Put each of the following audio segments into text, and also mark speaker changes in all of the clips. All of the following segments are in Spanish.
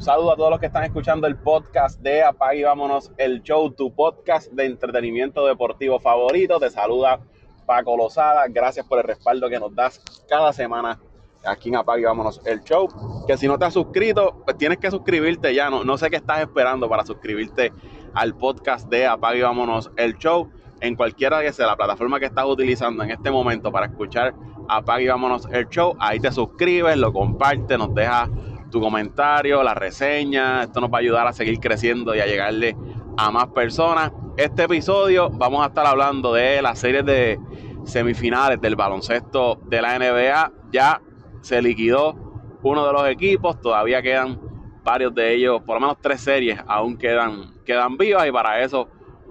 Speaker 1: saludo a todos los que están escuchando el podcast de Apague y Vámonos el Show, tu podcast de entretenimiento deportivo favorito. Te saluda Paco Lozada. Gracias por el respaldo que nos das cada semana aquí en Apague y Vámonos el Show. Que si no te has suscrito, pues tienes que suscribirte ya. No, no sé qué estás esperando para suscribirte al podcast de Apague y Vámonos el Show. En cualquiera que sea la plataforma que estás utilizando en este momento para escuchar Apague y Vámonos el Show, ahí te suscribes, lo compartes, nos dejas tu comentario, la reseña. Esto nos va a ayudar a seguir creciendo y a llegarle a más personas. Este episodio vamos a estar hablando de las series de semifinales del baloncesto de la NBA. Ya se liquidó uno de los equipos, todavía quedan varios de ellos, por lo menos tres series aún quedan, quedan vivas y para eso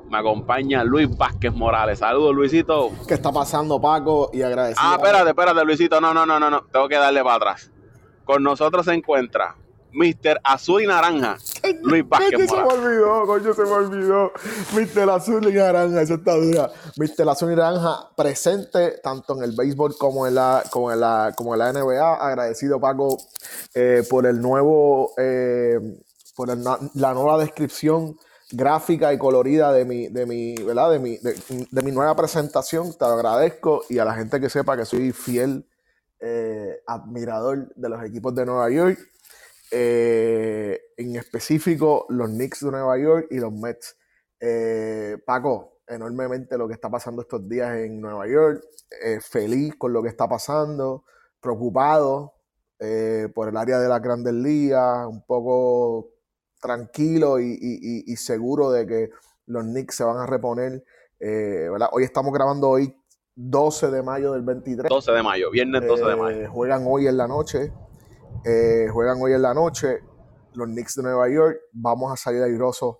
Speaker 1: me acompaña Luis Vázquez Morales. Saludos, Luisito.
Speaker 2: ¿Qué está pasando, Paco? Y agradecido.
Speaker 1: Ah, espérate, espérate, Luisito. No, no, no, no, no. Tengo que darle para atrás. Con nosotros se encuentra Mr. Azul y Naranja, Luis Vázquez
Speaker 2: Se me olvidó, coño, se me olvidó. Mr. Azul y Naranja, eso está dura. Mr. Azul y Naranja presente tanto en el béisbol como en la, como en la, como en la NBA. Agradecido, Paco, eh, por el nuevo, eh, por la nueva descripción gráfica y colorida de mi, de mi, ¿verdad? De mi, de, mi nueva presentación. Te lo agradezco y a la gente que sepa que soy fiel eh, admirador de los equipos de Nueva York. Eh, en específico, los Knicks de Nueva York y los Mets. Eh, Paco, enormemente lo que está pasando estos días en Nueva York. feliz con lo que está pasando. Preocupado por el área de la grandes ligas. Un poco tranquilo y, seguro de que los Knicks se van a reponer. Hoy estamos grabando hoy 12 de mayo del 23.
Speaker 1: 12 de mayo, viernes 12 de mayo.
Speaker 2: Eh, juegan hoy en la noche. Eh, juegan hoy en la noche los Knicks de Nueva York. Vamos a salir airosos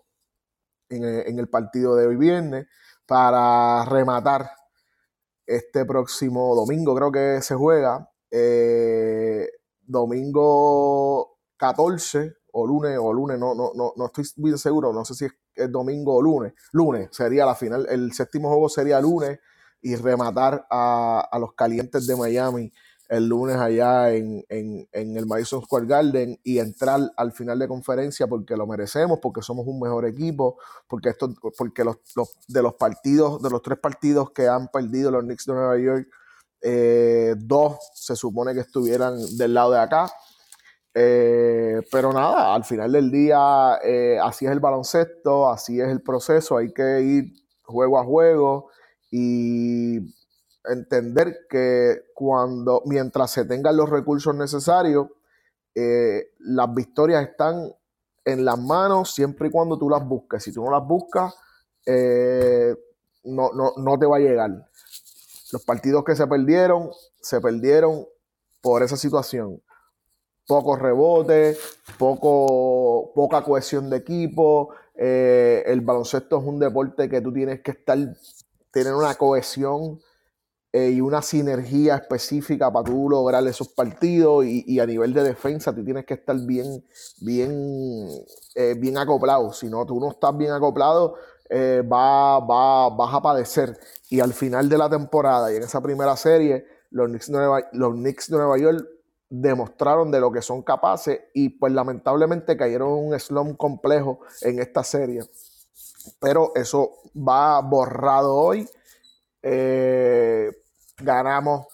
Speaker 2: en, eh, en el partido de hoy viernes para rematar este próximo domingo, creo que se juega. domingo 14 o lunes o lunes, no, no, no, no estoy bien seguro, no sé si es, es domingo o lunes. Lunes sería la final, el séptimo juego sería lunes y rematar a, los calientes de Miami el lunes allá en, el Madison Square Garden y entrar al final de conferencia porque lo merecemos, porque somos un mejor equipo, porque esto, porque los, de los partidos, de los tres partidos que han perdido los Knicks de Nueva York, eh, dos se supone que estuvieran del lado de acá. Eh, pero nada, al final del día, eh, así es el baloncesto, así es el proceso, hay que ir juego a juego y entender que cuando, mientras se tengan los recursos necesarios, eh, las victorias están en las manos siempre y cuando tú las busques. Si tú no las buscas, eh, no, no te va a llegar. Los partidos que se perdieron, se perdieron por esa situación. Pocos rebotes, poco, poca cohesión de equipo. Eh, el baloncesto es un deporte que tú tienes que estar tener una cohesión eh, y una sinergia específica para tú lograr esos partidos y, a nivel de defensa tú tienes que estar bien, bien, eh, bien acoplado. Si no, tú no estás bien acoplado, eh, va, va, vas a padecer. Y al final de la temporada y en esa primera serie, los Knicks de Nueva, los Knicks de Nueva York demostraron de lo que son capaces y pues lamentablemente cayeron en un slump complejo en esta serie pero eso va borrado hoy. Eh, ganamos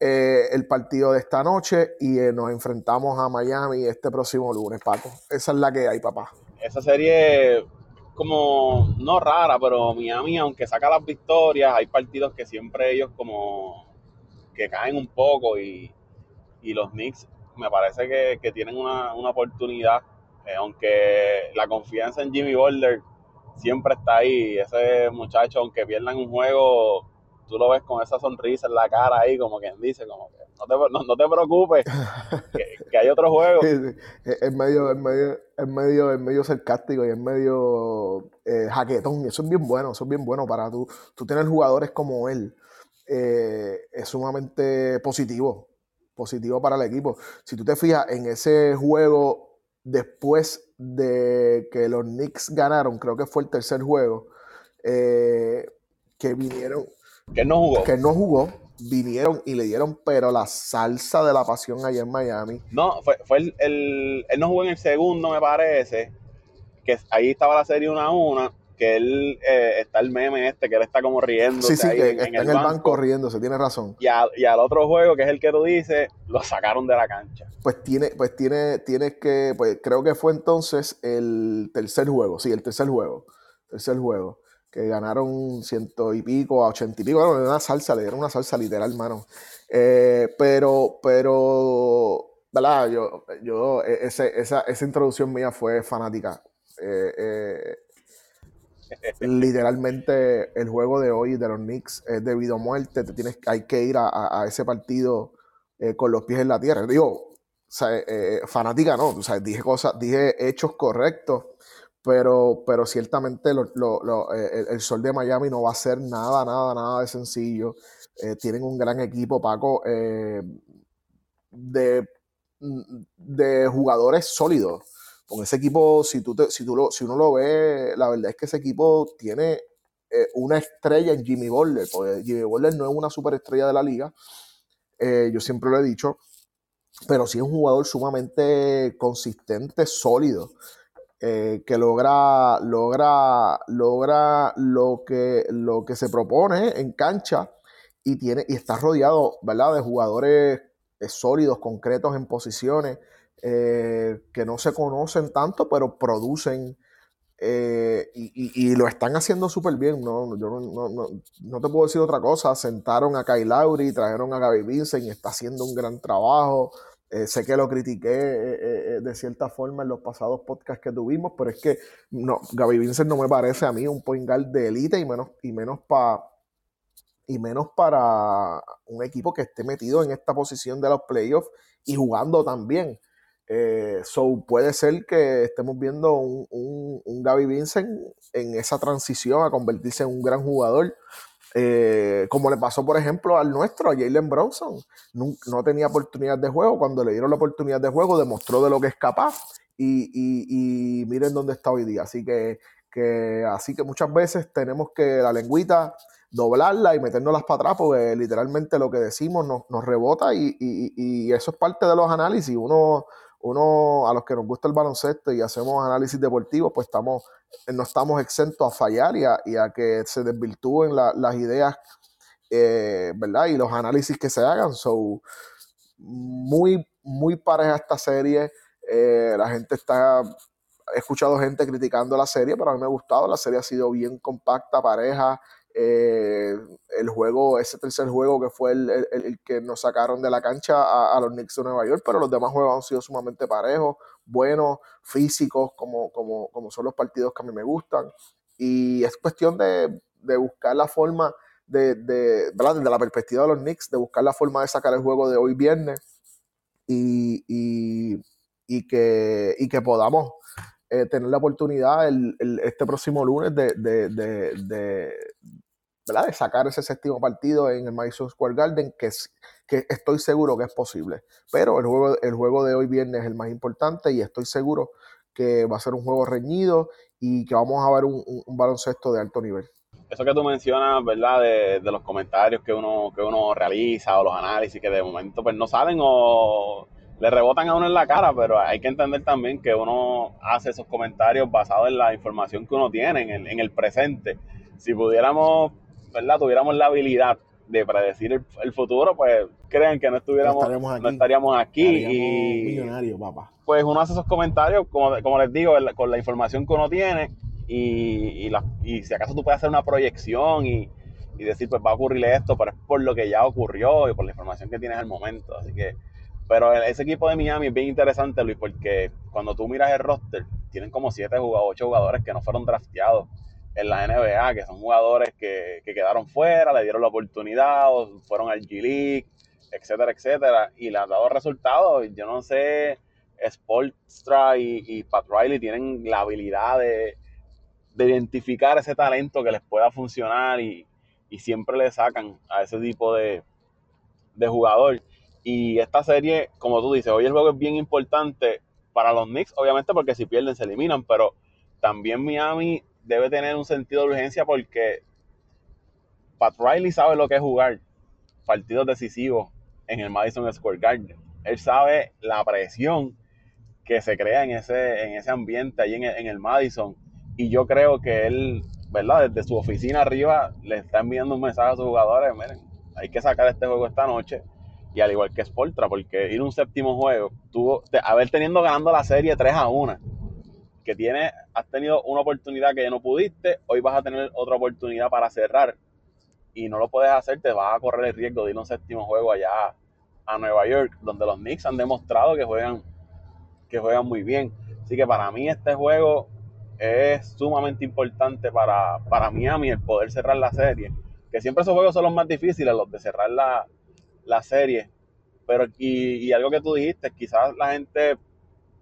Speaker 2: eh, el partido de esta noche y eh, nos enfrentamos a Miami este próximo lunes, Paco. Esa es la que hay, papá.
Speaker 1: Esa serie como no rara, pero Miami, aunque saca las victorias, hay partidos que siempre ellos como que caen un poco y, los Knicks me parece que, tienen una, oportunidad, aunque la confianza en Jimmy Butler siempre está ahí. Ese muchacho, aunque pierdan un juego, tú lo ves con esa sonrisa en la cara ahí, como quien dice, como que no te, no, te preocupes, que, hay otro juego.
Speaker 2: Es medio, es medio, es medio, es medio sarcástico y es medio eh, jaquetón. Eso es bien bueno, eso es bien bueno para tú. Tú tener jugadores como él. Eh, es sumamente positivo, positivo para el equipo. Si tú te fijas en ese juego después de que los Knicks ganaron, creo que fue el tercer juego, eh, que vinieron.
Speaker 1: Que no jugó.
Speaker 2: Que no jugó. vinieron y le dieron, pero la salsa de la pasión allá en Miami.
Speaker 1: No, fue, fue el, el, Él no jugó en el segundo, me parece. Que ahí estaba la serie 1 a 1 que él eh, está el meme este, que él está como riendo.
Speaker 2: Sí, sí, que está en el, banco, riéndose, tiene razón.
Speaker 1: Y, y, al otro juego, que es el que tú dices, lo sacaron de la cancha.
Speaker 2: Pues tiene, pues tiene, tienes que, pues creo que fue entonces el tercer juego, sí, el tercer juego, tercer juego, que ganaron ciento y pico a ochenta y pico, bueno, una salsa, le dieron una salsa literal, hermano. Eh, pero, pero, ¿verdad? Yo, yo, e, ese, esa, esa introducción mía fue fanática. Eh, eh, literalmente el juego de hoy de los Knicks es debido a muerte. Te tienes, hay que ir a, ese partido eh, con los pies en la tierra. Digo, eh, eh, fanática no, dije cosas, dije hechos correctos, pero, pero ciertamente el, sol de Miami no va a ser nada, nada, nada de sencillo. tienen un gran equipo, Paco, de, de jugadores sólidos con ese equipo, si, tú si, tú lo, si uno lo ve, la verdad es que ese equipo tiene eh, una estrella en Jimmy Butler, porque Jimmy Butler no es una superestrella de la liga, eh, yo siempre lo he dicho, pero sí es un jugador sumamente consistente, sólido, eh, que logra, logra, logra lo que, lo que se propone en cancha y, tiene, y está rodeado ¿verdad? de jugadores sólidos, concretos en posiciones. Eh, que no se conocen tanto, pero producen eh, y, lo están haciendo súper bien. ¿no? Yo no, te puedo decir otra cosa. Sentaron a Kyle Lowry, trajeron a Gaby Vincent y está haciendo un gran trabajo. Eh, sé que lo critiqué de cierta forma en los pasados podcasts que tuvimos, pero es que no, Gaby Vincent no me parece a mí un point guard de élite y menos, y menos para y menos para un equipo que esté metido en esta posición de los playoffs y jugando también. Eh, so puede ser que estemos viendo un, un, Gaby Vincent en esa transición a convertirse en un gran jugador. Eh, como le pasó, por ejemplo, al nuestro, a Jalen Bronson. No, tenía oportunidad de juego. Cuando le dieron la oportunidad de juego, demostró de lo que es capaz. Y, miren dónde está hoy día. Así que, que, así que muchas veces tenemos que la lengüita doblarla y meternos para atrás, porque literalmente lo que decimos nos, nos rebota y, y, eso es parte de los análisis. Uno, uno, a los que nos gusta el baloncesto y hacemos análisis deportivo, pues estamos, no estamos exentos a fallar y a, que se desvirtúen las ideas, eh, ¿verdad? Y los análisis que se hagan. So, muy, muy pareja esta serie. Eh, la gente está, he escuchado gente criticando la serie, pero a mí me ha gustado. La serie ha sido bien compacta, pareja. Eh, el juego, ese tercer juego que fue el, que nos sacaron de la cancha a, los Knicks de Nueva York, pero los demás juegos han sido sumamente parejos, buenos, físicos, como, como, como son los partidos que a mí me gustan. Y es cuestión de, buscar la forma, de, de, desde la perspectiva de los Knicks, de buscar la forma de sacar el juego de hoy viernes y, y, que, y que podamos eh, tener la oportunidad el, este próximo lunes de, de, de sacar ese séptimo partido en el Madison Square Garden, que, que estoy seguro que es posible. Pero el juego, el juego de hoy viernes es el más importante y estoy seguro que va a ser un juego reñido y que vamos a ver un, baloncesto de alto nivel.
Speaker 1: Eso que tú mencionas, ¿verdad? De, los comentarios que uno, que uno realiza o los análisis que de momento pues no salen o le rebotan a uno en la cara, pero hay que entender también que uno hace esos comentarios basados en la información que uno tiene, en el, en el presente. Si pudiéramos ¿verdad? tuviéramos la habilidad de predecir el, futuro, pues creen que no estuviéramos, no, estaríamos aquí. y
Speaker 2: millonario, papá.
Speaker 1: Pues uno hace esos comentarios, como, como les digo, con la información que uno tiene y, y, si acaso tú puedes hacer una proyección y, y, decir, pues va a ocurrir esto, pero es por lo que ya ocurrió y por la información que tienes al momento. Así que, pero ese equipo de Miami es bien interesante, Luis, porque cuando tú miras el roster, tienen como 7 o 8 jugadores que no fueron drafteados en la NBA, que son jugadores que, quedaron fuera, le dieron la oportunidad, o fueron al G-League, etcétera, etcétera, y le han dado resultados. Yo no sé, Sportstra y, Pat Riley tienen la habilidad de, identificar ese talento que les pueda funcionar y, siempre le sacan a ese tipo de, de jugador. Y esta serie, como tú dices, hoy el juego es bien importante para los Knicks, obviamente porque si pierden se eliminan, pero también Miami debe tener un sentido de urgencia porque Pat Riley sabe lo que es jugar partidos decisivos en el Madison Square Garden. Él sabe la presión que se crea en ese, en ese ambiente ahí en el, Madison. Y yo creo que él, ¿verdad? Desde su oficina arriba le está enviando un mensaje a sus jugadores, miren, hay que sacar este juego esta noche. Y al igual que Sportra, porque ir un séptimo juego, tuvo, haber teniendo ganando la serie 3 a 1, que tiene, has tenido una oportunidad que ya no pudiste, hoy vas a tener otra oportunidad para cerrar y no lo puedes hacer, te vas a correr el riesgo de ir a un séptimo juego allá a Nueva York, donde los Knicks han demostrado que juegan, que juegan muy bien. Así que para mí este juego es sumamente importante para, para Miami el poder cerrar la serie. Que siempre esos juegos son los más difíciles, los de cerrar la, la serie. Pero, y, algo que tú dijiste, quizás la gente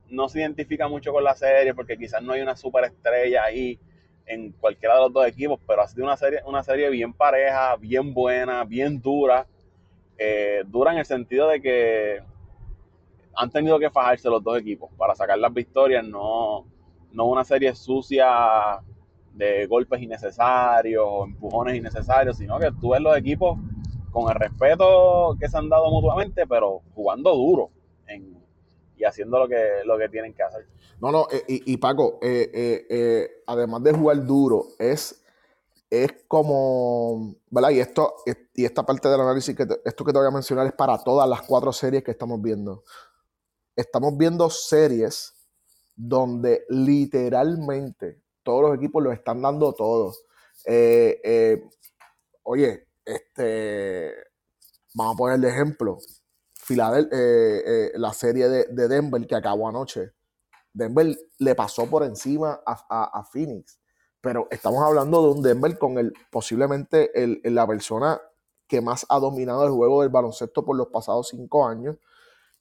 Speaker 1: no se identifica mucho con la serie porque quizás no hay una superestrella ahí en cualquiera de los dos equipos, pero ha sido una serie, una serie bien pareja, bien buena, bien dura. Eh, dura en el sentido de que han tenido que fajarse los dos equipos para sacar las victorias, no, no una serie sucia de golpes innecesarios o empujones innecesarios, sino que tú ves los equipos con el respeto que se han dado mutuamente, pero jugando duro y haciendo lo que, lo que tienen que hacer.
Speaker 2: No, no, eh, y, Paco, eh, eh, además de jugar duro, es, es como, ¿verdad? Y esto, y esta parte del análisis, que esto que te voy a mencionar es para todas las cuatro series que estamos viendo. Estamos viendo series donde literalmente todos los equipos lo están dando todo. oye, este, vamos a poner de ejemplo, eh, eh, la serie de, Denver que acabó anoche. Denver le pasó por encima a, Phoenix, pero estamos hablando de un Denver con el posiblemente el, la persona que más ha dominado el juego del baloncesto por los pasados cinco años.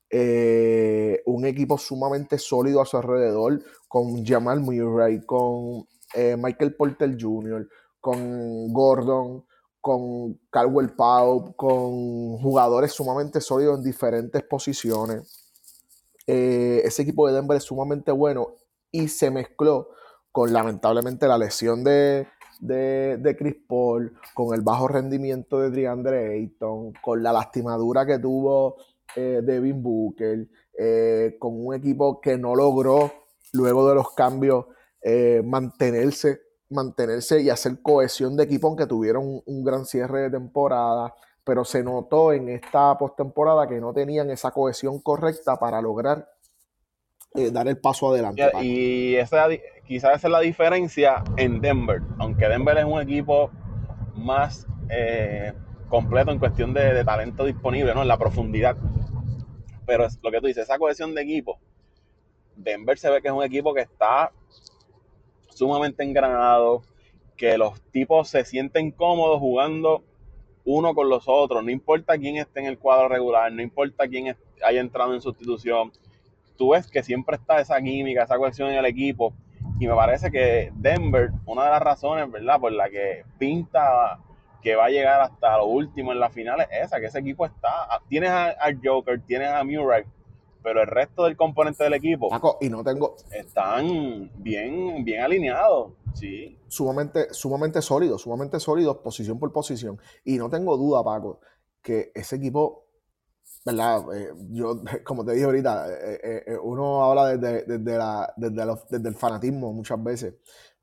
Speaker 2: Eh, un equipo sumamente sólido a su alrededor, con Jamal Murray, con Michael Porter Jr., con Gordon, con Caldwell Pau, con jugadores sumamente sólidos en diferentes posiciones. Eh, ese equipo de Denver es sumamente bueno y se mezcló con lamentablemente la lesión de, de, Chris Paul, con el bajo rendimiento de DeAndre Ayton, con la lastimadura que tuvo eh, Devin Booker, eh, con un equipo que no logró luego de los cambios mantenerse mantenerse y hacer cohesión de equipo, aunque tuvieron un, gran cierre de temporada, pero se notó en esta postemporada que no tenían esa cohesión correcta para lograr eh, dar el paso adelante.
Speaker 1: Y, esa, quizás esa es la diferencia en Denver, aunque Denver es un equipo más eh, completo en cuestión de, talento disponible, ¿no? En la profundidad. Pero es lo que tú dices, esa cohesión de equipo, Denver se ve que es un equipo que está sumamente engranado, que los tipos se sienten cómodos jugando uno con los otros, no importa quién esté en el cuadro regular, no importa quién haya entrado en sustitución, tú ves que siempre está esa química, esa cohesión en el equipo, y me parece que Denver, una de las razones, ¿verdad?, por la que pinta que va a llegar hasta lo último en las finales, es esa, que ese equipo está, tienes al Joker, tienes a Murray, pero el resto del componente del equipo
Speaker 2: Paco, y no tengo
Speaker 1: están bien bien alineados sí.
Speaker 2: Sumamente sumamente sólidos sumamente sólidos posición por posición. Y no tengo duda Paco que ese equipo verdad eh, yo como te dije ahorita eh, eh, uno habla desde, la, desde, el fanatismo muchas veces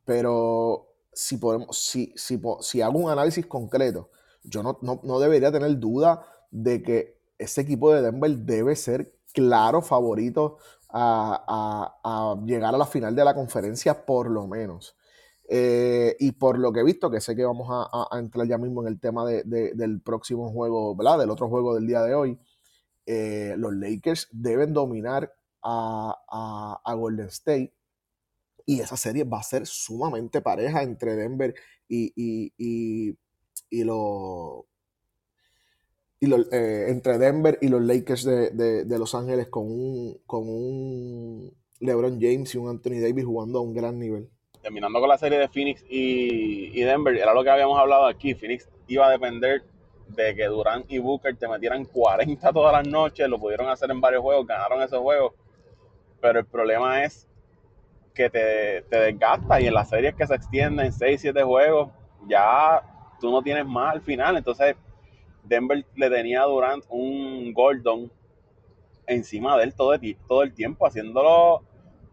Speaker 2: pero si podemos si, si, si hago un análisis concreto yo no, no debería tener duda de que ese equipo de Denver debe ser claro favorito a, llegar a la final de la conferencia, por lo menos. Eh, y por lo que he visto, que sé que vamos a, entrar ya mismo en el tema del próximo juego, ¿verdad? Del otro juego del día de hoy, eh, los Lakers deben dominar a, Golden State. Y esa serie va a ser sumamente pareja entre Denver y, y, y los y eh, entre Denver y los Lakers de, Los Ángeles con un, con un LeBron James y un Anthony Davis jugando a un gran nivel.
Speaker 1: Terminando con la serie de Phoenix y, Denver, era lo que habíamos hablado aquí. Phoenix iba a depender de que Durant y Booker te metieran 40 todas las noches, lo pudieron hacer en varios juegos, ganaron esos juegos, pero el problema es que te, te desgasta y en las series que se extienden 6, 7 juegos, ya tú no tienes más al final, entonces Denver le tenía Durant un Gordon encima de él todo el, todo el tiempo, haciéndolo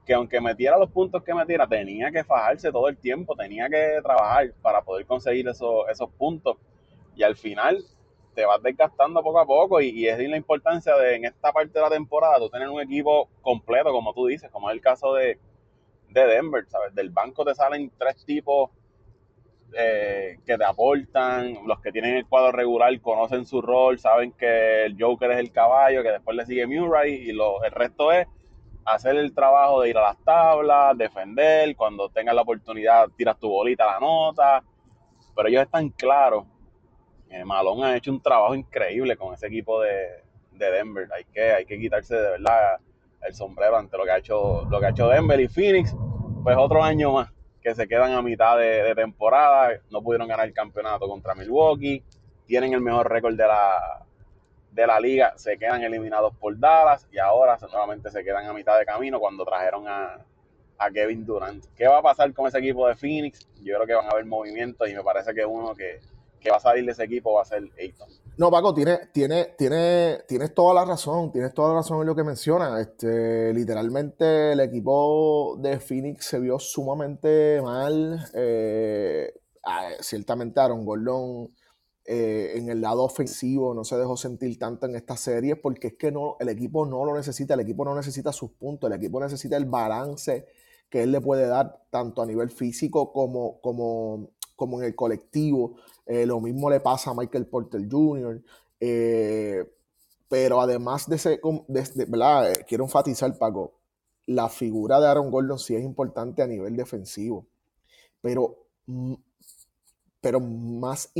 Speaker 1: que aunque metiera los puntos que metiera, tenía que fajarse todo el tiempo, tenía que trabajar para poder conseguir esos, esos puntos. Y al final te vas desgastando poco a poco y, es la importancia de en esta parte de la temporada tú tener un equipo completo, como tú dices, como es el caso de, de Denver, ¿sabes? Del banco te salen tres tipos eh, que te aportan, los que tienen el cuadro regular conocen su rol, saben que el Joker es el caballo, que después le sigue Murray y lo, el resto es hacer el trabajo de ir a las tablas, defender, cuando tengas la oportunidad tiras tu bolita a la nota, pero ellos están claros. Eh, Malone ha hecho un trabajo increíble con ese equipo de, Denver. Hay que, hay que quitarse de verdad el sombrero ante lo que ha hecho, lo que ha hecho Denver y Phoenix. Pues otro año más que se quedan a mitad de, temporada, no pudieron ganar el campeonato contra Milwaukee, tienen el mejor récord de la, de la liga, se quedan eliminados por Dallas y ahora nuevamente se quedan a mitad de camino cuando trajeron a, Kevin Durant. ¿Qué va a pasar con ese equipo de Phoenix? Yo creo que van a haber movimientos y me parece que uno que, que va a salir de ese equipo va a ser Ayton.
Speaker 2: No, Paco, tiene, tiene, tiene, tienes toda la razón, tienes toda la razón en lo que menciona. Este, literalmente el equipo de Phoenix se vio sumamente mal. Eh, ciertamente Aaron Gordon eh, en el lado ofensivo no se dejó sentir tanto en esta serie porque es que no, el equipo no lo necesita, el equipo no necesita sus puntos, el equipo necesita el balance que él le puede dar tanto a nivel físico como, como, como en el colectivo. Eh, lo mismo le pasa a Michael Porter Jr. Eh, pero además de ese, ¿verdad? Eh, quiero enfatizar, Paco, la figura de Aaron Gordon sí es importante a nivel defensivo. Pero, pero más,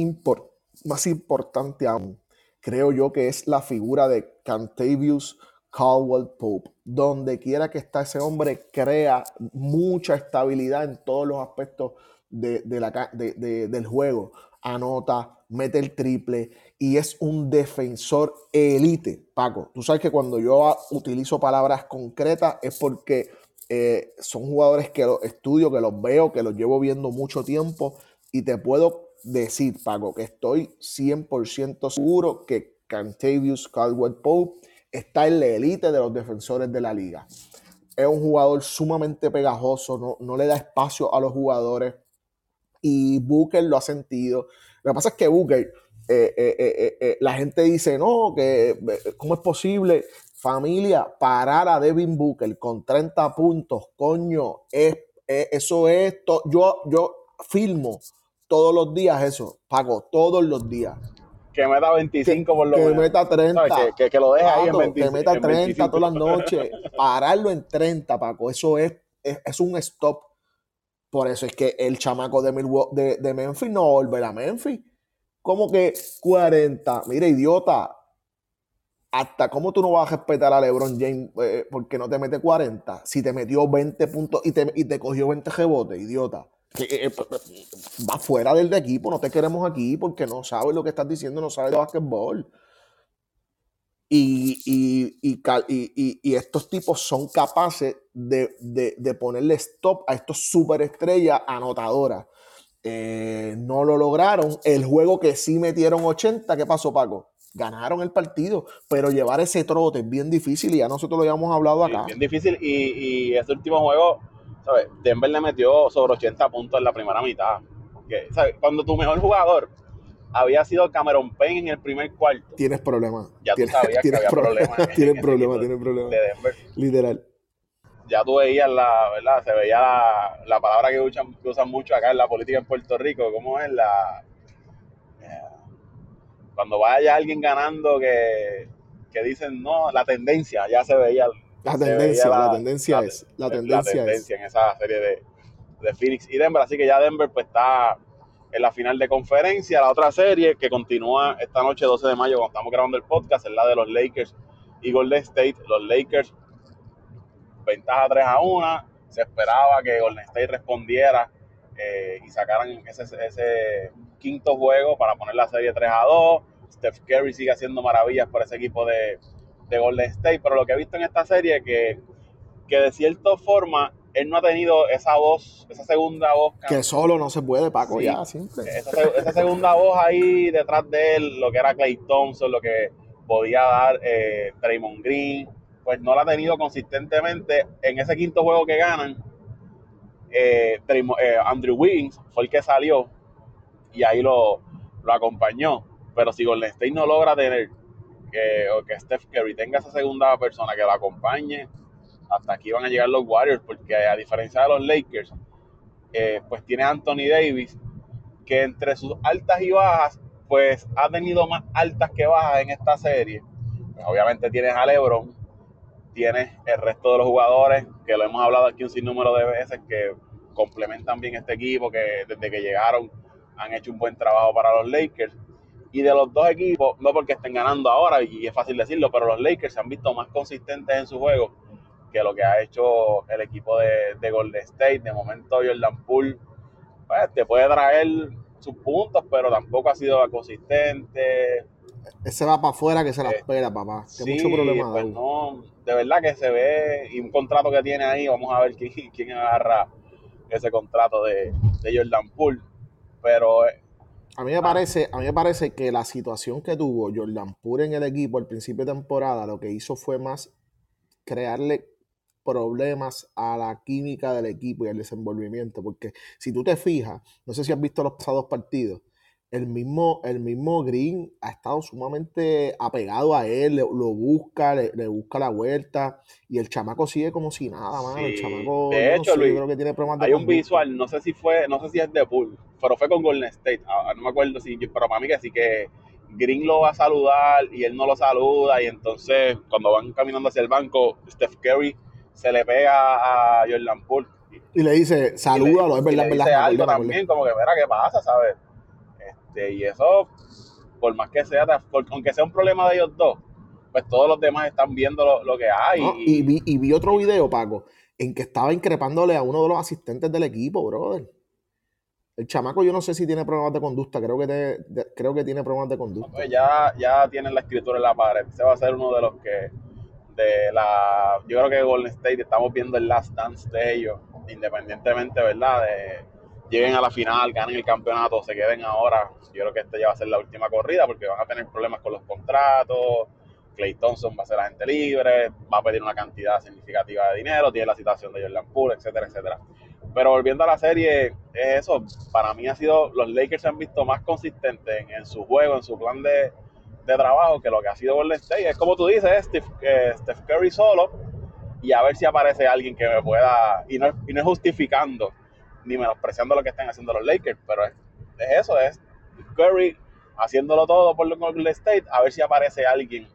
Speaker 2: más importante aún, creo yo que es la figura de Cantavius Caldwell Pope. Donde quiera que está ese hombre, crea mucha estabilidad en todos los aspectos de, la, del juego anota, mete el triple y es un defensor elite. Paco, tú sabes que cuando yo utilizo palabras concretas es porque eh, son jugadores que los estudio, que los veo, que los llevo viendo mucho tiempo y te puedo decir, Paco, que estoy 100% seguro que Cantavius Caldwell Pope está en la elite de los defensores de la liga. Es un jugador sumamente pegajoso, no, no le da espacio a los jugadores y Booker lo ha sentido. Lo que pasa es que Booker, eh, eh, eh, la gente dice, no, que cómo es posible, familia, parar a Devin Booker con 30 puntos, coño, es, eso es, yo, yo filmo todos los días eso, pago todos los días.
Speaker 1: Que meta 25 por lo
Speaker 2: menos. Que meta 30.
Speaker 1: Que, que, lo deje ahí en 25.
Speaker 2: Que meta 30 todas las noches. Pararlo en 30, Paco. Eso es, es un stop por eso es que el chamaco de, Memphis no volverá a Memphis. Como que 40. Mira, idiota. Hasta cómo tú no vas a respetar a LeBron James eh, porque no te mete 40. Si te metió 20 puntos y te, y te cogió 20 rebotes, idiota. Que, eh, eh, va fuera del de equipo, no te queremos aquí porque no sabes lo que estás diciendo, no sabes de básquetbol. Y, y, estos tipos son capaces de, ponerle stop a estos superestrellas anotadoras. Eh, no lo lograron. El juego que sí metieron 80, ¿qué pasó, Paco? Ganaron el partido, pero llevar ese trote es bien difícil y ya nosotros lo habíamos hablado acá.
Speaker 1: bien difícil y, ese último juego, ¿sabes? Denver le metió sobre 80 puntos en la primera mitad. Cuando tu mejor jugador había sido Cameron Payne en el primer cuarto.
Speaker 2: Tienes problemas.
Speaker 1: Ya tú sabías que había problemas.
Speaker 2: tienes problemas, tienes problemas. Literal.
Speaker 1: Ya tú veías la, ¿verdad? Se veía la, palabra que usan, mucho acá en la política en Puerto Rico. ¿Cómo es la. Eh, cuando vaya alguien ganando que, que dicen, no, la tendencia, ya se veía.
Speaker 2: La tendencia, la, tendencia es. La tendencia,
Speaker 1: tendencia en esa serie de, de Phoenix y Denver. Así que ya Denver pues está en la final de conferencia. La otra serie que continúa esta noche, 12 de mayo, cuando estamos grabando el podcast, es la de los Lakers y Golden State. Los Lakers, ventaja 3 a 1. Se esperaba que Golden State respondiera eh, y sacaran ese, ese, quinto juego para poner la serie 3 a 2. Steph Curry sigue haciendo maravillas por ese equipo de, de Golden State, pero lo que he visto en esta serie es que, que de cierta forma él no ha tenido esa voz, esa segunda voz.
Speaker 2: Que solo no se puede, Paco,
Speaker 1: Sí.
Speaker 2: ya, simple.
Speaker 1: Esa, esa segunda voz ahí detrás de él, lo que era Clay Thompson, lo que podía dar eh, Draymond Green, pues no la ha tenido consistentemente. En ese quinto juego que ganan, eh, eh, Andrew Wiggins fue el que salió y ahí lo, acompañó. Pero si Golden State no logra tener que, o que Steph Curry tenga esa segunda persona que lo acompañe, hasta aquí van a llegar los Warriors, porque a diferencia de los Lakers, eh, pues tiene Anthony Davis, que entre sus altas y bajas, pues ha tenido más altas que bajas en esta serie. Pues, obviamente tienes a LeBron, tienes el resto de los jugadores, que lo hemos hablado aquí un sinnúmero de veces, que complementan bien este equipo, que desde que llegaron han hecho un buen trabajo para los Lakers. Y de los dos equipos, no porque estén ganando ahora, y es fácil decirlo, pero los Lakers se han visto más consistentes en su juego que lo que ha hecho el equipo de, de Golden State. De momento, Jordan Poole pues, te puede traer sus puntos, pero tampoco ha sido consistente.
Speaker 2: Ese va para afuera que se la
Speaker 1: Eh,
Speaker 2: espera, papá. Que
Speaker 1: Sí,
Speaker 2: mucho problema.
Speaker 1: pues no, de verdad que se ve, y un contrato que tiene ahí, vamos a ver quién, quién agarra ese contrato de, de Jordan Poole. Pero eh,
Speaker 2: A mí me parece, a mí me parece que la situación que tuvo Jordan Poole en el equipo al principio de temporada, lo que hizo fue más crearle problemas a la química del equipo y al desenvolvimiento. Porque si tú te fijas, no sé si has visto los pasados partidos, el mismo, el mismo Green ha estado sumamente apegado a él, le- lo busca, le, le busca la vuelta y el chamaco sigue como si nada, mano. El chamaco,
Speaker 1: De
Speaker 2: no
Speaker 1: hecho,
Speaker 2: sé,
Speaker 1: Luis,
Speaker 2: yo creo que tiene problemas de
Speaker 1: hay un visual, no sé si fue, no sé si es de Poole, pero fue con Golden State. Ah, no me acuerdo si, pero para mí que sí que Green lo va a saludar y él no lo saluda. Y entonces, cuando van caminando hacia el banco, Steph Curry se le pega a Jordan Poole.
Speaker 2: Y le dice, salúdalo, es verdad, es verdad.
Speaker 1: algo también, como que mira qué pasa, ¿sabes? Este, y eso, por más que sea, por- aunque sea un problema de ellos dos, pues todos los demás están viendo lo, lo que hay.
Speaker 2: ¿no? Y, vi, y vi otro video, Paco, en que estaba increpándole a uno de los asistentes del equipo, brother. El chamaco, yo no sé si tiene problemas de conducta, creo que, te- de- creo que tiene problemas de conducta.
Speaker 1: pues ya, ya tienen la escritura en la pared. Ese va a ser uno de los que, de la, yo creo que Golden State, estamos viendo el last dance de ellos, independientemente, ¿verdad? De lleguen a la final, ganen el campeonato, se queden ahora. Yo creo que esta ya va a ser la última corrida porque van a tener problemas con los contratos. Clay Thompson va a ser agente libre, va a pedir una cantidad significativa de dinero, tiene la situación de Jordan Poole, etcétera, etcétera. Pero volviendo a la serie, es eso. Para mí ha sido, los Lakers se han visto más consistentes en, su juego, en su plan de, trabajo que lo que ha sido Golden State. Es como tú dices, es Steph, eh, Steph Curry solo y a ver si aparece alguien que me pueda, y no, y no es justificando ni menospreciando lo que están haciendo los Lakers, pero es, es eso, es Curry haciéndolo todo por Golden State, a ver si aparece alguien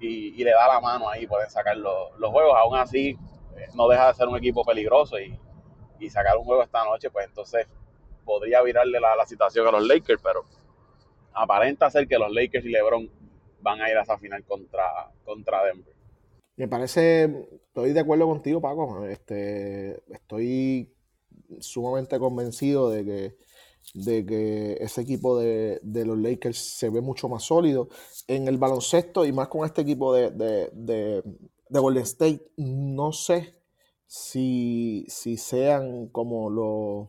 Speaker 1: y, y le da la mano ahí, pueden sacar los, los juegos. Aún así, eh, no deja de ser un equipo peligroso y, y sacar un juego esta noche, pues entonces podría virarle la, la situación a los Lakers, pero aparenta ser que los Lakers y LeBron van a ir a esa final contra, contra Denver.
Speaker 2: Me parece, estoy de acuerdo contigo, Paco. Este, estoy sumamente convencido de que, de que ese equipo de, de los Lakers se ve mucho más sólido. En el baloncesto y más con este equipo de, de, de- de Golden State, no sé si, si sean como los...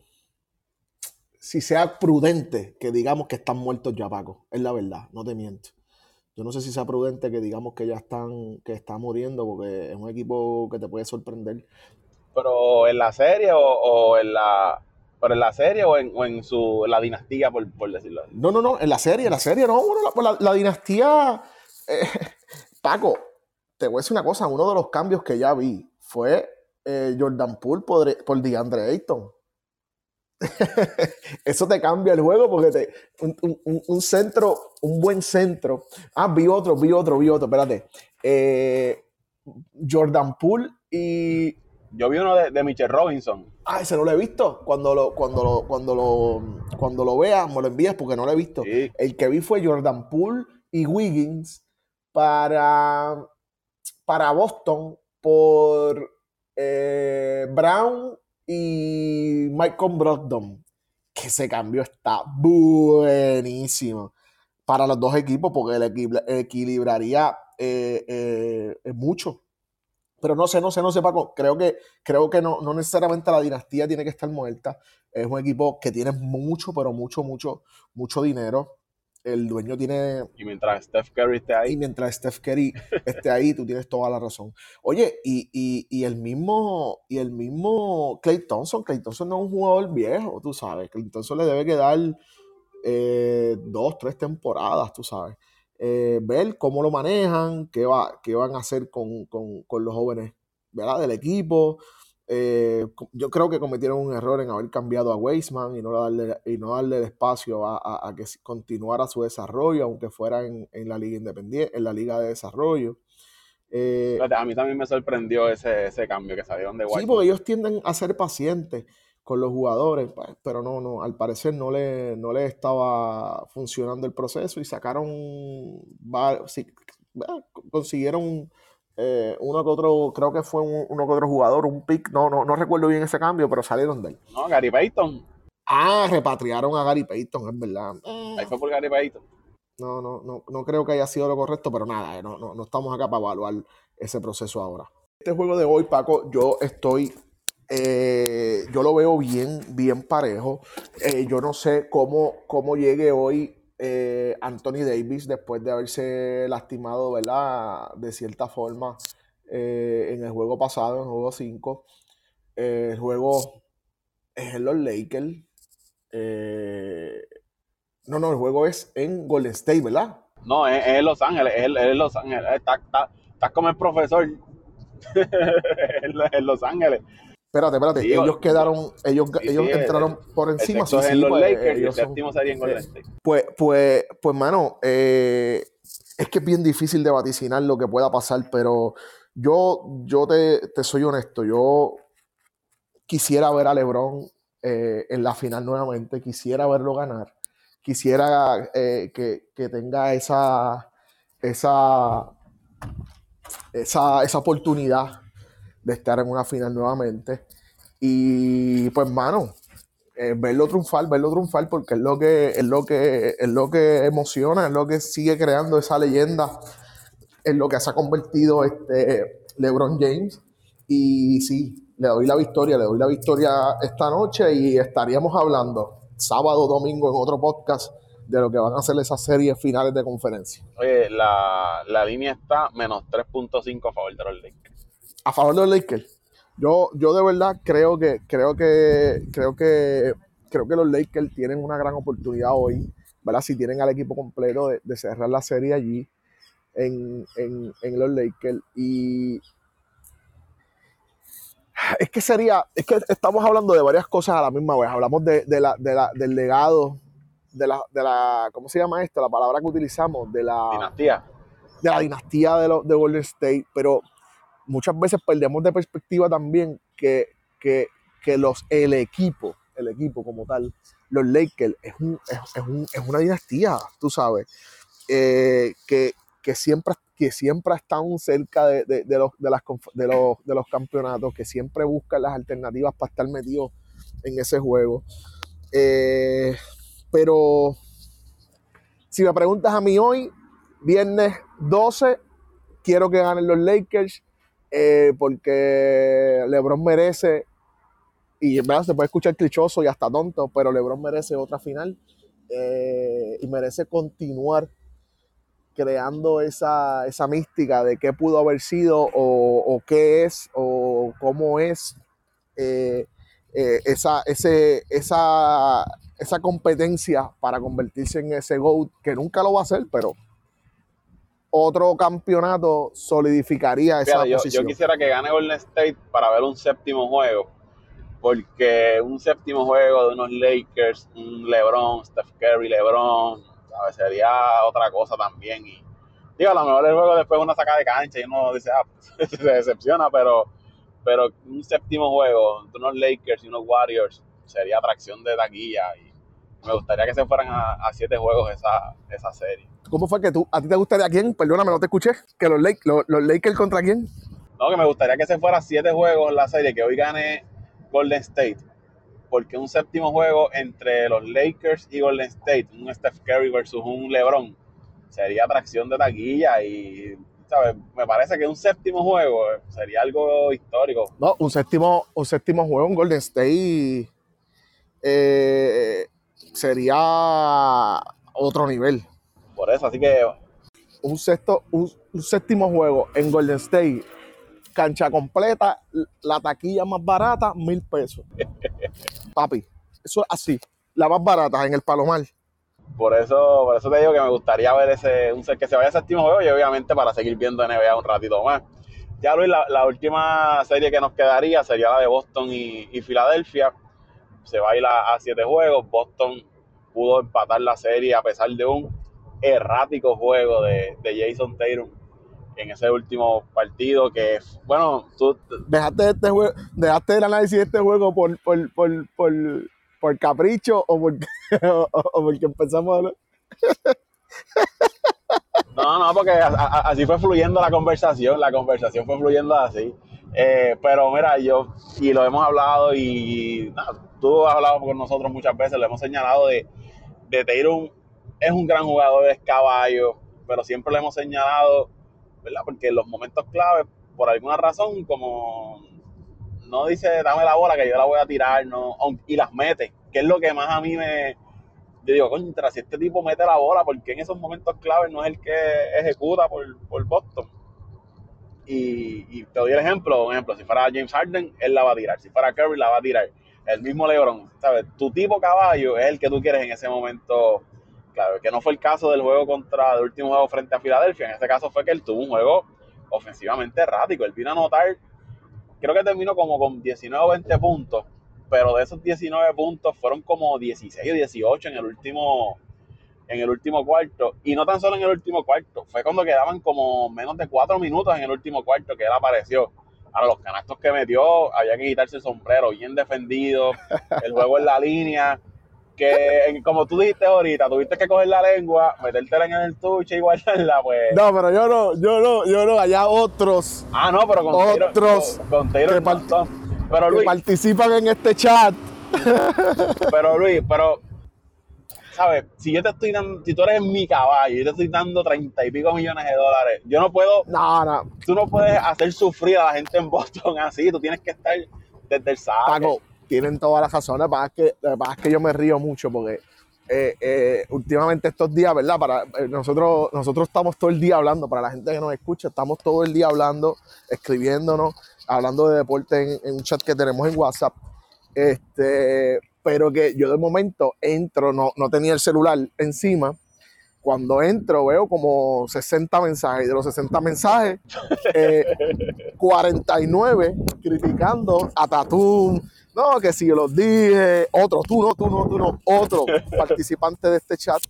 Speaker 2: Si sea prudente que digamos que están muertos ya, Paco. Es la verdad, no te miento. Yo no sé si sea prudente que digamos que ya están, que está muriendo, porque es un equipo que te puede sorprender.
Speaker 1: Pero en la serie o, o en la pero en la serie o en, o en su la dinastía por, por decirlo así.
Speaker 2: No, no, no, en la serie, en la serie, no, bueno, la, la- dinastía. eh, Paco, te voy a decir una cosa, uno de los cambios que ya vi fue eh, Jordan Poole por, por DeAndre Ayton. Eso te cambia el juego porque te, un, un- un- un centro, un buen centro. Ah, vi otro, vi otro, vi otro, espérate. Eh, Jordan Poole y
Speaker 1: Yo vi uno de, de Mitchell Robinson.
Speaker 2: Ah, ese no lo he visto. Cuando lo, cuando lo, cuando lo, cuando lo veas, me lo envías porque no lo he visto.
Speaker 1: Sí.
Speaker 2: El que vi fue Jordan Poole y Wiggins para, para Boston por eh, Brown y Michael Brogdon. Que ese cambio está buenísimo para los dos equipos porque el equilibra- equilibraría eh, eh, mucho. Pero no sé, no sé, no sé, Paco. Creo que, creo que no, no necesariamente la dinastía tiene que estar muerta. Es un equipo que tiene mucho, pero mucho, mucho, mucho dinero. El dueño tiene.
Speaker 1: Y mientras Steph Curry esté ahí.
Speaker 2: Y mientras Steph Curry esté ahí, tú tienes toda la razón. Oye, y, y, y, el mismo. Y el mismo Clay Thompson. Clay Thompson no es un jugador viejo, tú sabes. Clay Thompson le debe quedar eh, dos, tres temporadas, tú sabes. Eh, ver cómo lo manejan, qué, va, qué van a hacer con, los jóvenes ¿verdad? del equipo. Eh, yo creo que cometieron un error en haber cambiado a Weisman y no darle, y no darle el espacio a, que continuara su desarrollo, aunque fuera en, la liga independiente, en la liga de desarrollo.
Speaker 1: Eh, a mí también me sorprendió ese, ese cambio que salieron de Weisman.
Speaker 2: Sí, porque ellos tienden a ser pacientes con los jugadores, pues, pero no, no, al parecer no le, no le estaba funcionando el proceso y sacaron, consiguieron eh, uno que otro, creo que fue uno que otro jugador, un pick, no, no, no recuerdo bien ese cambio, pero salieron de él.
Speaker 1: No, Gary Payton.
Speaker 2: Ah, repatriaron a Gary Payton, es verdad.
Speaker 1: Ahí fue por Gary Payton.
Speaker 2: No, no, no, no creo que haya sido lo correcto, pero nada, eh, no, no, no estamos acá para evaluar ese proceso ahora. Este juego de hoy, Paco, yo estoy eh, yo lo veo bien, bien parejo. Eh, yo no sé cómo, cómo llegue hoy eh, Anthony Davis después de haberse lastimado, ¿verdad? De cierta forma en el juego pasado, en el juego 5. el juego es en los Lakers. no, no, el juego es en Golden State, ¿verdad?
Speaker 1: No, es, en Los Ángeles, es, en Los Ángeles. Estás como el profesor en Los Ángeles.
Speaker 2: Espérate, espérate. ellos quedaron, ellos, ellos entraron por encima.
Speaker 1: Sí, los pues, Lakers y el séptimo sería en Golden State.
Speaker 2: Pues, pues, pues, mano, eh, es que es bien difícil de vaticinar lo que pueda pasar, pero yo, yo te, te soy honesto, yo quisiera ver a LeBron eh, en la final nuevamente, quisiera verlo ganar, quisiera eh, que, que, tenga esa, esa, esa, esa oportunidad de estar en una final nuevamente. Y pues, mano, eh, verlo triunfar, verlo triunfar, porque es lo que, es lo que, es lo que emociona, es lo que sigue creando esa leyenda, es lo que se ha convertido este LeBron James. Y sí, le doy la victoria, le doy la victoria esta noche y estaríamos hablando sábado, domingo en otro podcast de lo que van a hacer esas series finales de conferencia.
Speaker 1: Oye, la, la línea está menos 3.5 a favor de los Lakers
Speaker 2: a favor de los Lakers. Yo, yo de verdad creo que, creo que, creo que, creo que los Lakers tienen una gran oportunidad hoy, ¿verdad? Si tienen al equipo completo de, cerrar la serie allí en, los Lakers. Y es que sería, es que estamos hablando de varias cosas a la misma vez. Hablamos de, la, del legado, de la, de la, ¿cómo se llama esto? La palabra que utilizamos, de la
Speaker 1: dinastía.
Speaker 2: De la dinastía de, de Golden State, pero muchas veces perdemos de perspectiva también que, que, los, el equipo, el equipo como tal, los Lakers, es, un, es, una dinastía, tú sabes, eh, que, siempre, que siempre están cerca de, los, de, las, de, los, de los campeonatos, que siempre buscan las alternativas para estar metidos en ese juego. Eh, pero si me preguntas a mí hoy, viernes 12, quiero que ganen los Lakers eh, porque LeBron merece, y en verdad se puede escuchar clichoso y hasta tonto, pero LeBron merece otra final eh, y merece continuar creando esa, mística de qué pudo haber sido o, qué es o cómo es eh, esa, ese, esa, esa competencia para convertirse en ese GOAT, que nunca lo va a hacer, pero otro campeonato solidificaría esa posición.
Speaker 1: Yo quisiera que gane Golden State para ver un séptimo juego, porque un séptimo juego de unos Lakers, un LeBron, Steph Curry, LeBron, ¿sabes? sería otra cosa también. Y digo, a lo mejor el juego después una saca de cancha y uno dice, ah, se decepciona, pero, pero un séptimo juego de unos Lakers y unos Warriors sería atracción de taquilla y me gustaría que se fueran a, siete juegos esa, esa serie.
Speaker 2: ¿Cómo fue que tú, a ti te gustaría quién? Perdóname, no te escuché. ¿Que los, los, Lakers contra quién?
Speaker 1: No, que me gustaría que se fuera siete juegos la serie, que hoy gane Golden State. Porque un séptimo juego entre los Lakers y Golden State, un Steph Curry versus un LeBron, sería atracción de taquilla y ¿sabes? Me parece que un séptimo juego sería algo histórico.
Speaker 2: No, un séptimo, un séptimo juego en Golden State eh, sería otro nivel.
Speaker 1: Por eso, así que
Speaker 2: Un, sexto, un, un séptimo juego en Golden State, cancha completa, la taquilla más barata, mil pesos. Papi, eso es así, la más barata en el Palomar.
Speaker 1: por eso, por eso te digo que me gustaría ver ese, un, que se vaya a séptimo juego y obviamente para seguir viendo NBA un ratito más. Ya Luis, la, la última serie que nos quedaría sería la de Boston y, y Filadelfia. Se va a ir a, a siete juegos. Boston pudo empatar la serie a pesar de un errático juego de, de Jason Tatum en ese último partido que, bueno, tú,
Speaker 2: Dejaste, este juego, dejaste el análisis de este juego por, por, por, por, por capricho o porque, o, o porque empezamos a hablar.
Speaker 1: No, no, porque a- a- así fue fluyendo la conversación, la conversación fue fluyendo así. Eh, pero mira, yo, y lo hemos hablado y tú has hablado con nosotros muchas veces, lo hemos señalado de, de Tatum, es un gran jugador, es caballo, pero siempre lo hemos señalado, ¿verdad? Porque en los momentos claves, por alguna razón, como no dice dame la bola que yo la voy a tirar, no, y las mete, que es lo que más a mí me, yo digo, contra, si este tipo mete la bola, porque en esos momentos claves no es el que ejecuta por, por Boston? Y, y te doy el ejemplo, ejemplo, si fuera James Harden, él la va a tirar, si fuera Curry, la va a tirar. El mismo LeBron, ¿sabes? Tu tipo caballo es el que tú quieres en ese momento, claro, que no fue el caso del juego contra, del último juego frente a Filadelfia, en este caso fue que él tuvo un juego ofensivamente errático, él vino a anotar, creo que terminó como con 19 o 20 puntos, pero de esos 19 puntos fueron como 16 o 18 en el último en el último cuarto. Y no tan solo en el último cuarto fue cuando quedaban como menos de 4 minutos en el último cuarto que él apareció. Ahora los canastos que metió había que quitarse el sombrero bien defendido el juego en la línea que como tú dijiste ahorita tuviste que coger la lengua metértela en el tuche y guardarla pues
Speaker 2: No, pero yo no, yo no, yo no, allá otros
Speaker 1: ah no pero con
Speaker 2: Otros
Speaker 1: con, con Taylor
Speaker 2: que part-
Speaker 1: pero
Speaker 2: que
Speaker 1: Luis
Speaker 2: participan en este chat.
Speaker 1: Pero Luis, pero, ¿sabes? Si yo te estoy dando, si tú eres mi caballo y yo te estoy dando treinta y pico millones de dólares, yo no puedo,
Speaker 2: No, no,
Speaker 1: tú no puedes hacer sufrir a la gente en Boston así, tú tienes que estar desde el saque.
Speaker 2: Tienen todas las razones. Lo que pasa es que, yo me río mucho porque eh, eh, últimamente estos días, ¿verdad? Para eh, nosotros, nosotros estamos todo el día hablando, para la gente que nos escucha, estamos todo el día hablando, escribiéndonos, hablando de deporte en, un chat que tenemos en WhatsApp. Este, pero que yo de momento entro, no, no tenía el celular encima. Cuando entro veo como 60 mensajes. y De los 60 mensajes, eh, 49 criticando a Tatum. No, que si yo los dije. Otro, tú no, tú no, tú no. Otro participante de este chat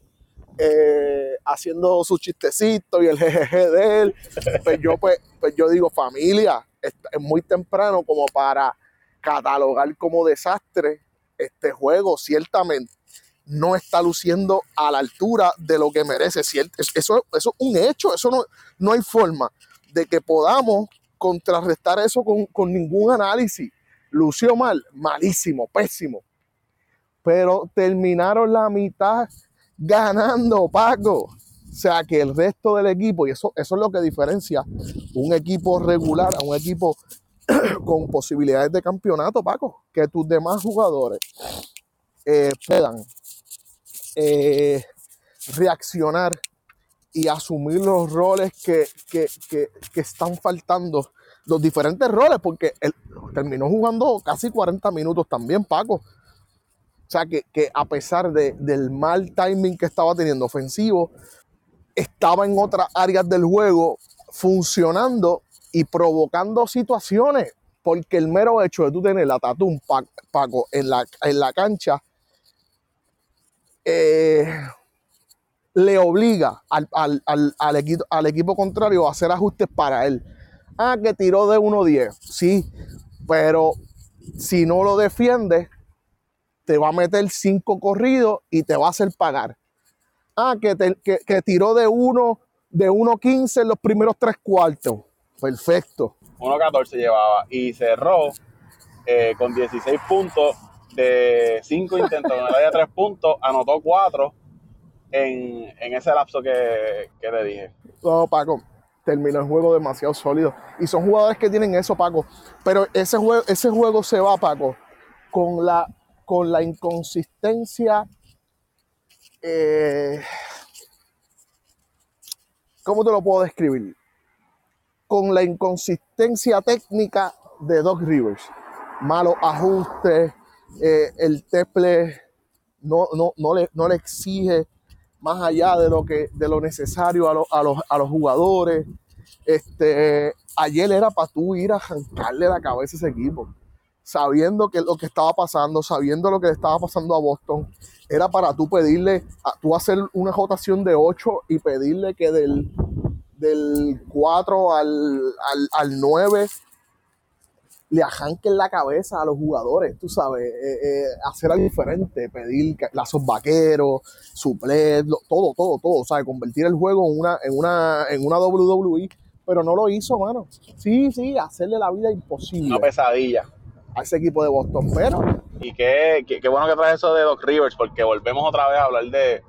Speaker 2: eh, haciendo su chistecito y el jejeje de él. Pues yo, pues, pues yo digo, familia, es, es muy temprano como para catalogar como desastre este juego. Ciertamente no está luciendo a la altura de lo que merece. Ciert- es- Eso, eso es un hecho, eso no, no hay forma de que podamos contrarrestar eso con, con ningún análisis. Lució mal, malísimo, pésimo. Pero terminaron la mitad ganando, Paco. O sea que el resto del equipo, y eso, eso es lo que diferencia un equipo regular a un equipo con posibilidades de campeonato, Paco, que tus demás jugadores eh, puedan eh, reaccionar y asumir los roles que, que- que- que están faltando, los diferentes roles, porque él terminó jugando casi 40 minutos también, Paco. O sea, que, que a pesar de- del mal timing que estaba teniendo ofensivo, estaba en otras áreas del juego funcionando y provocando situaciones. Porque el mero hecho de tú tener la Tatum, Pa- Paco, en la, en la cancha, eh, le obliga al, al- al- al equipo, al equipo contrario a hacer ajustes para él. Ah, que tiró de 1-10, sí, pero si no lo defiendes, te va a meter cinco corridos y te va a hacer pagar. Ah, que, te- que- que tiró de 1 de 1.15 en los primeros tres cuartos. Perfecto.
Speaker 1: 1.14 llevaba y cerró eh, con 16 puntos de 5 intentos, en el área de 3 puntos, anotó 4 en, en ese lapso que, que te dije.
Speaker 2: No, Paco. Terminó el juego demasiado sólido. Y son jugadores que tienen eso, Paco. Pero ese juego, ese juego se va, Paco, con la, con la inconsistencia. Eh, ¿Cómo te lo puedo describir? Con la inconsistencia técnica de Doc Rivers. Malos ajustes, eh, el Teple no, no, le, no le exige más allá de lo, que, de lo necesario a, a, los, a los jugadores. Este, ayer era para tú ir a arrancarle la cabeza a ese equipo, sabiendo que lo que estaba pasando, sabiendo lo que le estaba pasando a Boston, era para tú pedirle, a, tú hacer una rotación de 8 y pedirle que del, del 4 al, al, al 9 le arranquen la cabeza a los jugadores, tú sabes, eh, eh, hacer algo diferente, pedir lazos vaqueros, suplet, todo, todo, todo, ¿sabes? Convertir el juego en una, en una, en una WWE, pero no lo hizo, mano. Sí, sí, hacerle la vida imposible.
Speaker 1: Una pesadilla.
Speaker 2: A ese equipo de Boston, pero...
Speaker 1: Y qué, qué, bueno que traes eso de Doc Rivers, porque volvemos otra vez a hablar de,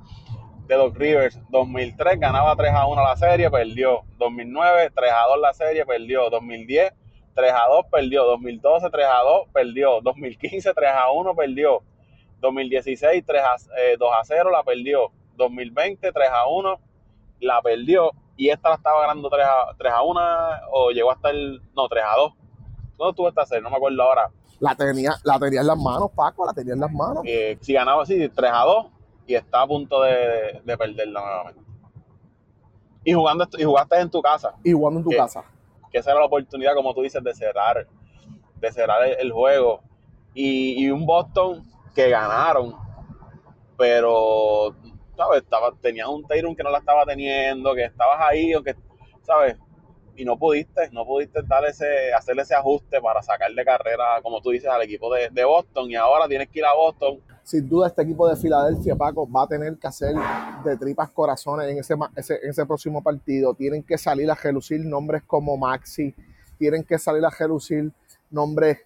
Speaker 1: de Doc Rivers. 2003 ganaba 3 a 1 la serie, perdió. 2009, 3 a 2 la serie, perdió. 2010 3 a 2 perdió, 2012 3 a 2 perdió, 2015 3 a 1 perdió, 2016 3 a, 2 a 0 la perdió, 2020 3 a 1 la perdió y esta la estaba ganando 3 a, 3 a 1 o llegó hasta el, no, 3 a 2. ¿Dónde estuvo esta serie? No me acuerdo ahora.
Speaker 2: La tenía, la tenía en las manos, Paco, la tenía en las manos.
Speaker 1: Eh, si ganaba así, 3 a 2 y está a punto de, de perderla nuevamente. Y, jugando, y jugaste en tu casa.
Speaker 2: Y jugando en tu casa
Speaker 1: que esa era la oportunidad, como tú dices, de cerrar, de cerrar el, juego. Y, un Boston que ganaron, pero, ¿sabes? Estaba, tenías un Tatum que no la estaba teniendo, que estabas ahí, aunque, ¿sabes? Y no pudiste, no pudiste dar ese, hacerle ese ajuste para sacarle carrera, como tú dices, al equipo de, de Boston. Y ahora tienes que ir a Boston
Speaker 2: sin duda este equipo de Filadelfia, Paco, va a tener que hacer de tripas corazones en ese, ese, próximo partido. Tienen que salir a relucir nombres como Maxi, tienen que salir a relucir nombres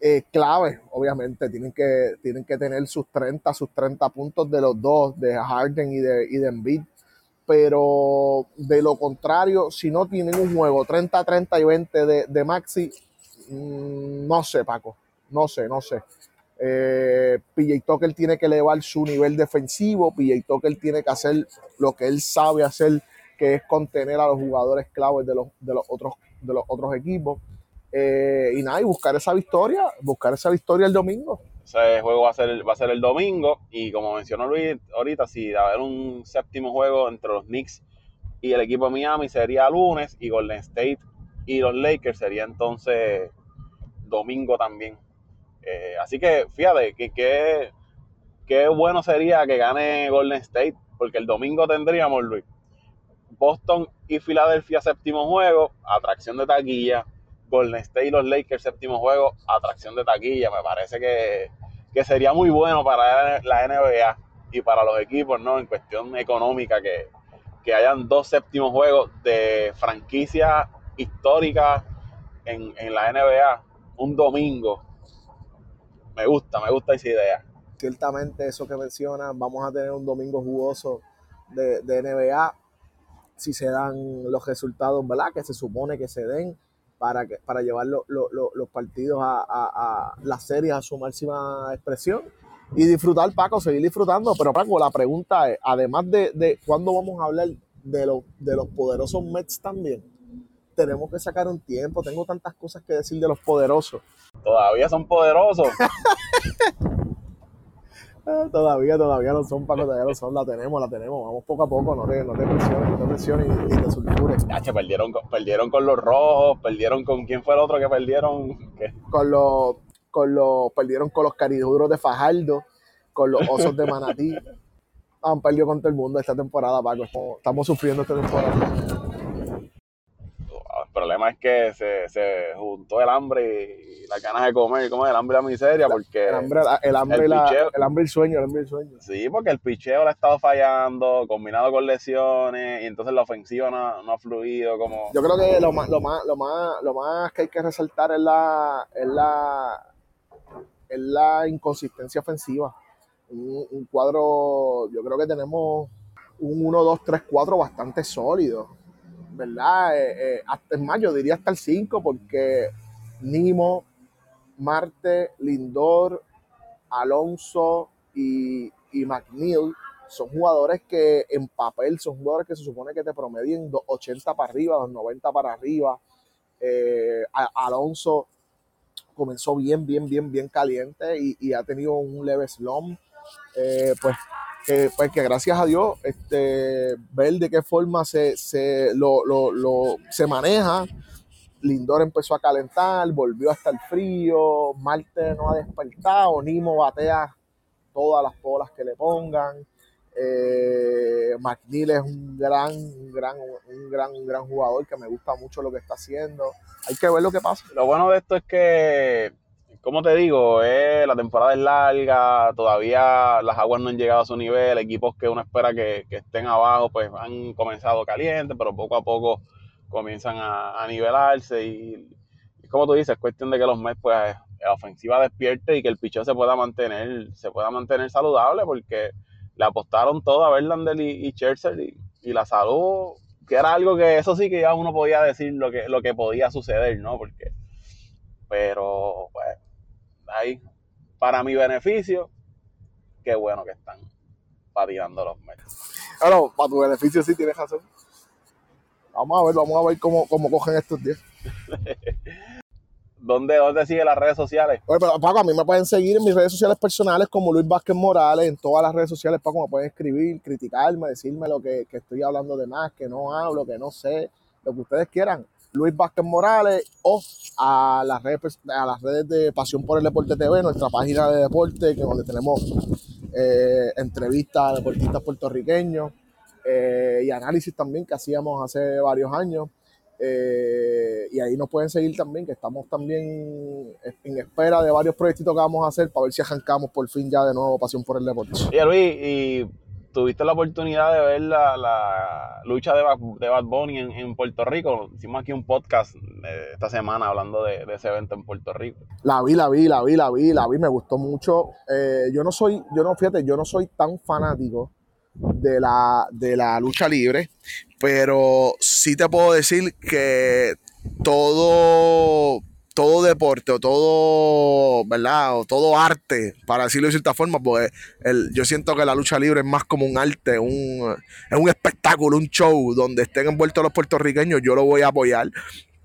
Speaker 2: eh, claves, obviamente. Tienen que, tienen que tener sus 30, sus 30 puntos de los dos, de Harden y de, y Embiid. Pero de lo contrario, si no tienen un juego 30, 30 y 20 de, de Maxi, mm, no sé, Paco. No sé, no sé. Eh, PJ Tucker tiene que elevar su nivel defensivo, PJ Tucker tiene que hacer lo que él sabe hacer, que es contener a los jugadores claves de los, de los, otros, de los otros equipos. Eh, y nada, y buscar esa victoria, buscar esa victoria el domingo.
Speaker 1: Ese juego va a ser, va a ser el domingo y como mencionó Luis ahorita, si va a haber un séptimo juego entre los Knicks y el equipo de Miami sería lunes y Golden State y los Lakers sería entonces domingo también. Eh, así que fíjate que, qué bueno sería que gane Golden State, porque el domingo tendríamos, Luis, Boston y Filadelfia séptimo juego, atracción de taquilla. Golden State y los Lakers séptimo juego, atracción de taquilla. Me parece que, sería muy bueno para la NBA y para los equipos, ¿no? En cuestión económica, que, que hayan dos séptimos juegos de franquicia histórica en, en la NBA un domingo me gusta, me gusta esa idea.
Speaker 2: Ciertamente eso que mencionas, vamos a tener un domingo jugoso de, NBA si se dan los resultados, ¿verdad? Que se supone que se den para, que, para llevar los partidos a, a, las series a su máxima expresión y disfrutar, Paco, seguir disfrutando. Pero, Paco, la pregunta es, además de, de cuándo vamos a hablar de, de los poderosos Mets también, tenemos que sacar un tiempo. Tengo tantas cosas que decir de los poderosos.
Speaker 1: Todavía son poderosos.
Speaker 2: Eh, todavía, todavía no son, Paco, todavía no son, la tenemos, la tenemos. Vamos poco a poco, no te, no te presiones, no te presiones y, te sulfures.
Speaker 1: perdieron, perdieron con los rojos, perdieron con quién fue el otro que perdieron.
Speaker 2: Con los, con los, perdieron con los cariduros de Fajardo, con los osos de Manatí. Han perdido con todo el mundo esta temporada, Paco. Estamos sufriendo esta temporada
Speaker 1: problema es que se, se, juntó el hambre y las ganas de comer, como el hambre y la miseria, porque...
Speaker 2: El hambre, el hambre, el, la, el hambre y el sueño, el hambre y el sueño.
Speaker 1: Sí, porque el picheo le ha estado fallando, combinado con lesiones, y entonces la ofensiva no, no ha fluido como...
Speaker 2: Yo creo que lo más, lo más, lo más, lo más que hay que resaltar es la, es la, es la inconsistencia ofensiva. Un, un cuadro, yo creo que tenemos un 1, 2, 3, 4 bastante sólido ¿verdad? Eh, eh, hasta, es más, yo diría hasta el 5 porque Nimo, Marte, Lindor, Alonso y, y McNeil son jugadores que en papel son jugadores que se supone que te promedien 80 para arriba, 90 para arriba. Eh, Alonso comenzó bien, bien, bien, bien caliente y, ha tenido un leve slump. Eh, pues, que, pues que gracias a Dios, este, ver de qué forma se, se, lo, lo, se maneja. Lindor empezó a calentar, volvió hasta el frío, Marte no ha despertado, Nimo batea todas las bolas que le pongan. Eh, McNeil es un gran, gran, un gran, un gran jugador que me gusta mucho lo que está haciendo. Hay que ver lo que pasa.
Speaker 1: Lo bueno de esto es que, como te digo, eh, la temporada es larga, todavía las aguas no han llegado a su nivel, equipos que uno espera que, estén abajo, pues han comenzado calientes, pero poco a poco comienzan a, nivelarse y, como tú dices, es cuestión de que los Mets, pues, la ofensiva despierte y que el pichón se pueda mantener, se pueda mantener saludable porque le apostaron todo a Verlander y, y y, la salud, que era algo que eso sí que ya uno podía decir lo que, lo que podía suceder, ¿no? Porque, pero, pues, ahí, para mi beneficio, qué bueno que están pateando los Mets.
Speaker 2: Claro, para tu beneficio sí tienes razón. Vamos a ver, vamos a ver cómo, cómo cogen estos días.
Speaker 1: ¿Dónde, ¿Dónde sigue las redes sociales?
Speaker 2: Oye, pero Paco, a mí me pueden seguir en mis redes sociales personales como Luis Vázquez Morales, en todas las redes sociales, Paco, me pueden escribir, criticarme, decirme lo que, estoy hablando de más, que no hablo, que no sé, lo que ustedes quieran. Luis Vázquez Morales o a las redes, a las redes de Pasión por el Deporte TV, nuestra página de deporte, que donde tenemos eh, entrevistas a deportistas puertorriqueños eh, y análisis también que hacíamos hace varios años. Eh, y ahí nos pueden seguir también, que estamos también en espera de varios proyectos que vamos a hacer para ver si arrancamos por fin ya de nuevo Pasión por el Deporte.
Speaker 1: Y Luis, y tuviste la oportunidad de ver la, lucha de, Bad Bunny en, Puerto Rico. Hicimos aquí un podcast eh, esta semana hablando de, ese evento en Puerto Rico.
Speaker 2: La vi, la vi, la vi, la vi, la vi, me gustó mucho. Eh, yo no soy, yo no, fíjate, yo no soy tan fanático de la, de la lucha libre, pero sí te puedo decir que todo, todo deporte o todo, ¿verdad? O todo arte, para decirlo de cierta forma, pues el, yo siento que la lucha libre es más como un arte, un, es un espectáculo, un show donde estén envueltos los puertorriqueños, yo lo voy a apoyar.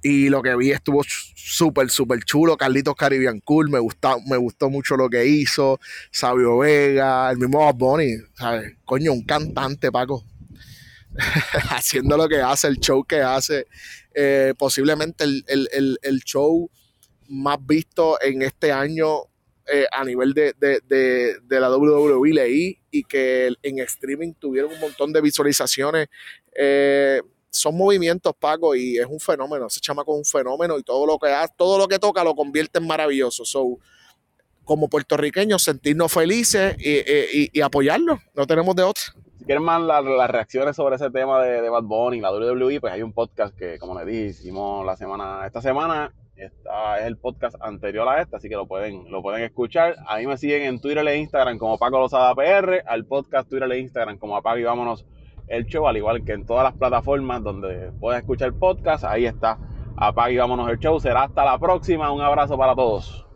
Speaker 2: Y lo que vi estuvo súper, súper chulo. Carlitos Caribbean Cool, me, gusta, me gustó mucho lo que hizo. Sabio Vega, el mismo Bob Bunny, ¿sabes? Coño, un cantante, Paco. Haciendo lo que hace, el show que hace. Eh, posiblemente el, show más visto en este año eh, a nivel de, la WWE leí y que en streaming tuvieron un montón de visualizaciones. Eh, son movimientos, Paco, y es un fenómeno. Ese chamaco es un fenómeno y todo lo que hace, todo lo que toca lo convierte en maravilloso. So, como puertorriqueños, sentirnos felices y, y, apoyarlo. No tenemos de otra.
Speaker 1: Si quieren más las reacciones sobre ese tema de, de, Bad Bunny, la WWE, pues hay un podcast que, como les dije, hicimos la semana, esta semana. Esta es el podcast anterior a este, así que lo pueden, lo pueden escuchar. A mí me siguen en Twitter e Instagram como Paco Lozada PR, al podcast Twitter e Instagram como Apaga y Vámonos el show, al igual que en todas las plataformas donde puedes escuchar podcast. Ahí está. Apague y vámonos el show. Será hasta la próxima. Un abrazo para todos.